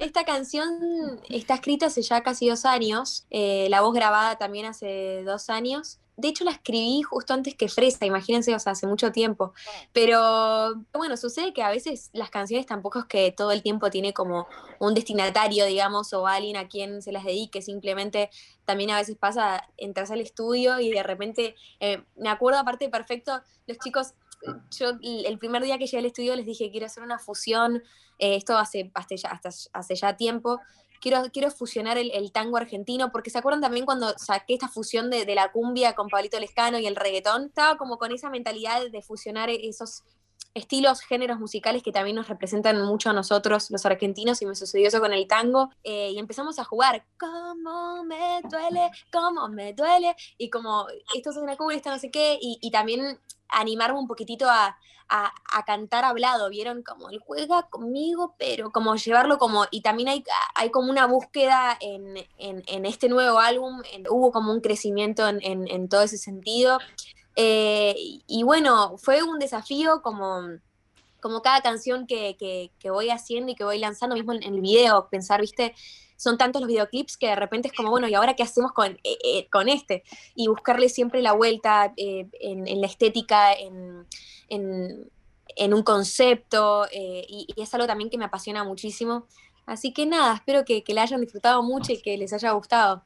Esta canción está escrita hace ya casi dos años, eh, la voz grabada también hace dos años. De hecho, la escribí justo antes que Fresa, imagínense, o sea, hace mucho tiempo. Pero bueno, sucede que a veces las canciones tampoco es que todo el tiempo tiene como un destinatario, digamos, o alguien a quien se las dedique. Simplemente también a veces pasa, entras al estudio y de repente, eh, me acuerdo aparte perfecto, los chicos yo el primer día que llegué al estudio les dije, quiero hacer una fusión, eh, esto hace, hasta ya, hace ya tiempo, quiero, quiero fusionar el, tango argentino, porque se acuerdan también cuando saqué esta fusión de, la cumbia con Pablito Lescano y el reggaetón, estaba como con esa mentalidad de fusionar esos estilos, géneros musicales que también nos representan mucho a nosotros, los argentinos, y me sucedió eso con el tango, eh, y empezamos a jugar, cómo me duele, cómo me duele, y como, esto es una cumbia, esto no sé qué, y también animarme un poquitito a, cantar hablado, ¿vieron? Como él juega conmigo, pero como llevarlo como, y también hay, hay como una búsqueda en, este nuevo álbum, hubo como un crecimiento en, todo ese sentido. Eh, y bueno, fue un desafío como, como cada canción que, que, voy haciendo y que voy lanzando, mismo en, el video, pensar, viste, son tantos los videoclips que de repente es como, bueno, ¿y ahora qué hacemos con, eh, eh, con este? Y buscarle siempre la vuelta eh, en, la estética, en, un concepto, y, es algo también que me apasiona muchísimo. Así que nada, espero que, que la hayan disfrutado mucho y que les haya gustado.